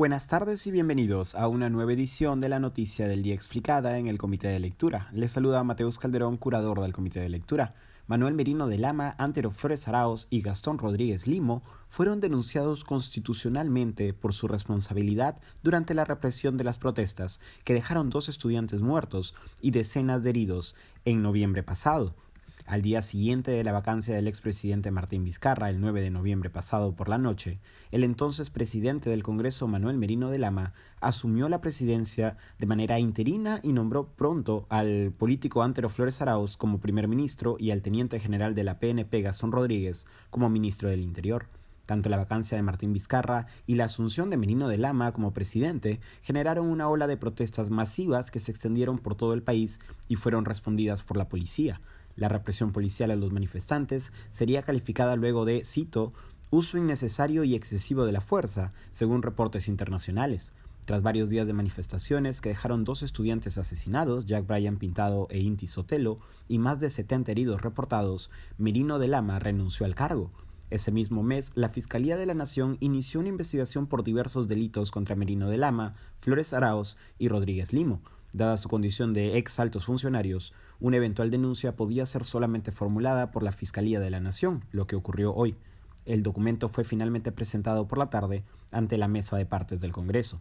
Buenas tardes y bienvenidos a una nueva edición de la Noticia del Día Explicada en el Comité de Lectura. Les saluda Mateus Calderón, curador del Comité de Lectura. Manuel Merino de Lama, Antero Flores Araos y Gastón Rodríguez Limo fueron denunciados constitucionalmente por su responsabilidad durante la represión de las protestas que dejaron dos estudiantes muertos y decenas de heridos en noviembre pasado. Al día siguiente de la vacancia del expresidente Martín Vizcarra, el 9 de noviembre pasado por la noche, el entonces presidente del Congreso, Manuel Merino de Lama, asumió la presidencia de manera interina y nombró pronto al político Antero Flores Arauz como primer ministro y al teniente general de la PNP, Gastón Rodríguez, como ministro del Interior. Tanto la vacancia de Martín Vizcarra y la asunción de Merino de Lama como presidente generaron una ola de protestas masivas que se extendieron por todo el país y fueron respondidas por la policía. La represión policial a los manifestantes sería calificada luego de, cito, uso innecesario y excesivo de la fuerza, según reportes internacionales. Tras varios días de manifestaciones que dejaron dos estudiantes asesinados, Jack Bryan Pintado e Inti Sotelo, y más de 70 heridos reportados, Merino de Lama renunció al cargo. Ese mismo mes, la Fiscalía de la Nación inició una investigación por diversos delitos contra Merino de Lama, Flores Araos y Rodríguez Limo, Dada su condición de ex altos funcionarios, una eventual denuncia podía ser solamente formulada por la Fiscalía de la Nación, lo que ocurrió hoy. El documento fue finalmente presentado por la tarde ante la mesa de partes del Congreso.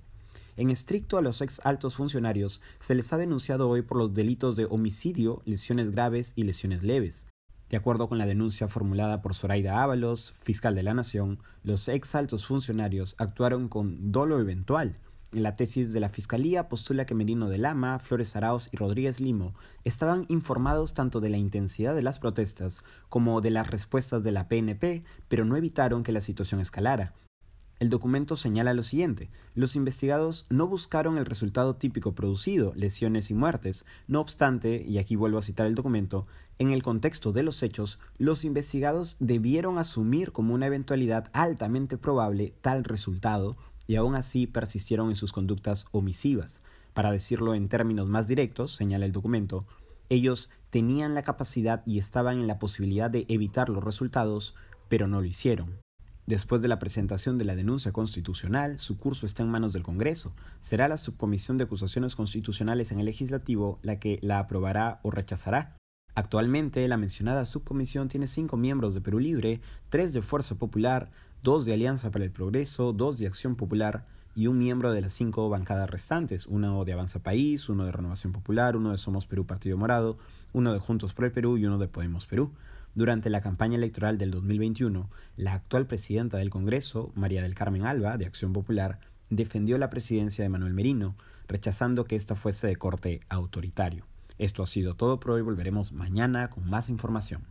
En estricto a los ex altos funcionarios se les ha denunciado hoy por los delitos de homicidio, lesiones graves y lesiones leves. De acuerdo con la denuncia formulada por Zoraida Ábalos, fiscal de la Nación, los ex altos funcionarios actuaron con dolo eventual, en la tesis de la Fiscalía postula que Merino de Lama, Flores Arauz y Rodríguez Limo estaban informados tanto de la intensidad de las protestas como de las respuestas de la PNP, pero no evitaron que la situación escalara. El documento señala lo siguiente, los investigados no buscaron el resultado típico producido, lesiones y muertes, no obstante, y aquí vuelvo a citar el documento, en el contexto de los hechos, los investigados debieron asumir como una eventualidad altamente probable tal resultado, y aún así persistieron en sus conductas omisivas. Para decirlo en términos más directos, señala el documento, ellos tenían la capacidad y estaban en la posibilidad de evitar los resultados, pero no lo hicieron. Después de la presentación de la denuncia constitucional, su curso está en manos del Congreso. Será la Subcomisión de Acusaciones Constitucionales en el Legislativo la que la aprobará o rechazará. Actualmente, la mencionada subcomisión tiene cinco miembros de Perú Libre, tres de Fuerza Popular, dos de Alianza para el Progreso, dos de Acción Popular y un miembro de las cinco bancadas restantes, uno de Avanza País, uno de Renovación Popular, uno de Somos Perú Partido Morado, uno de Juntos por el Perú y uno de Podemos Perú. Durante la campaña electoral del 2021, la actual presidenta del Congreso, María del Carmen Alba, de Acción Popular, defendió la presidencia de Manuel Merino, rechazando que ésta fuese de corte autoritario. Esto ha sido todo por hoy, volveremos mañana con más información.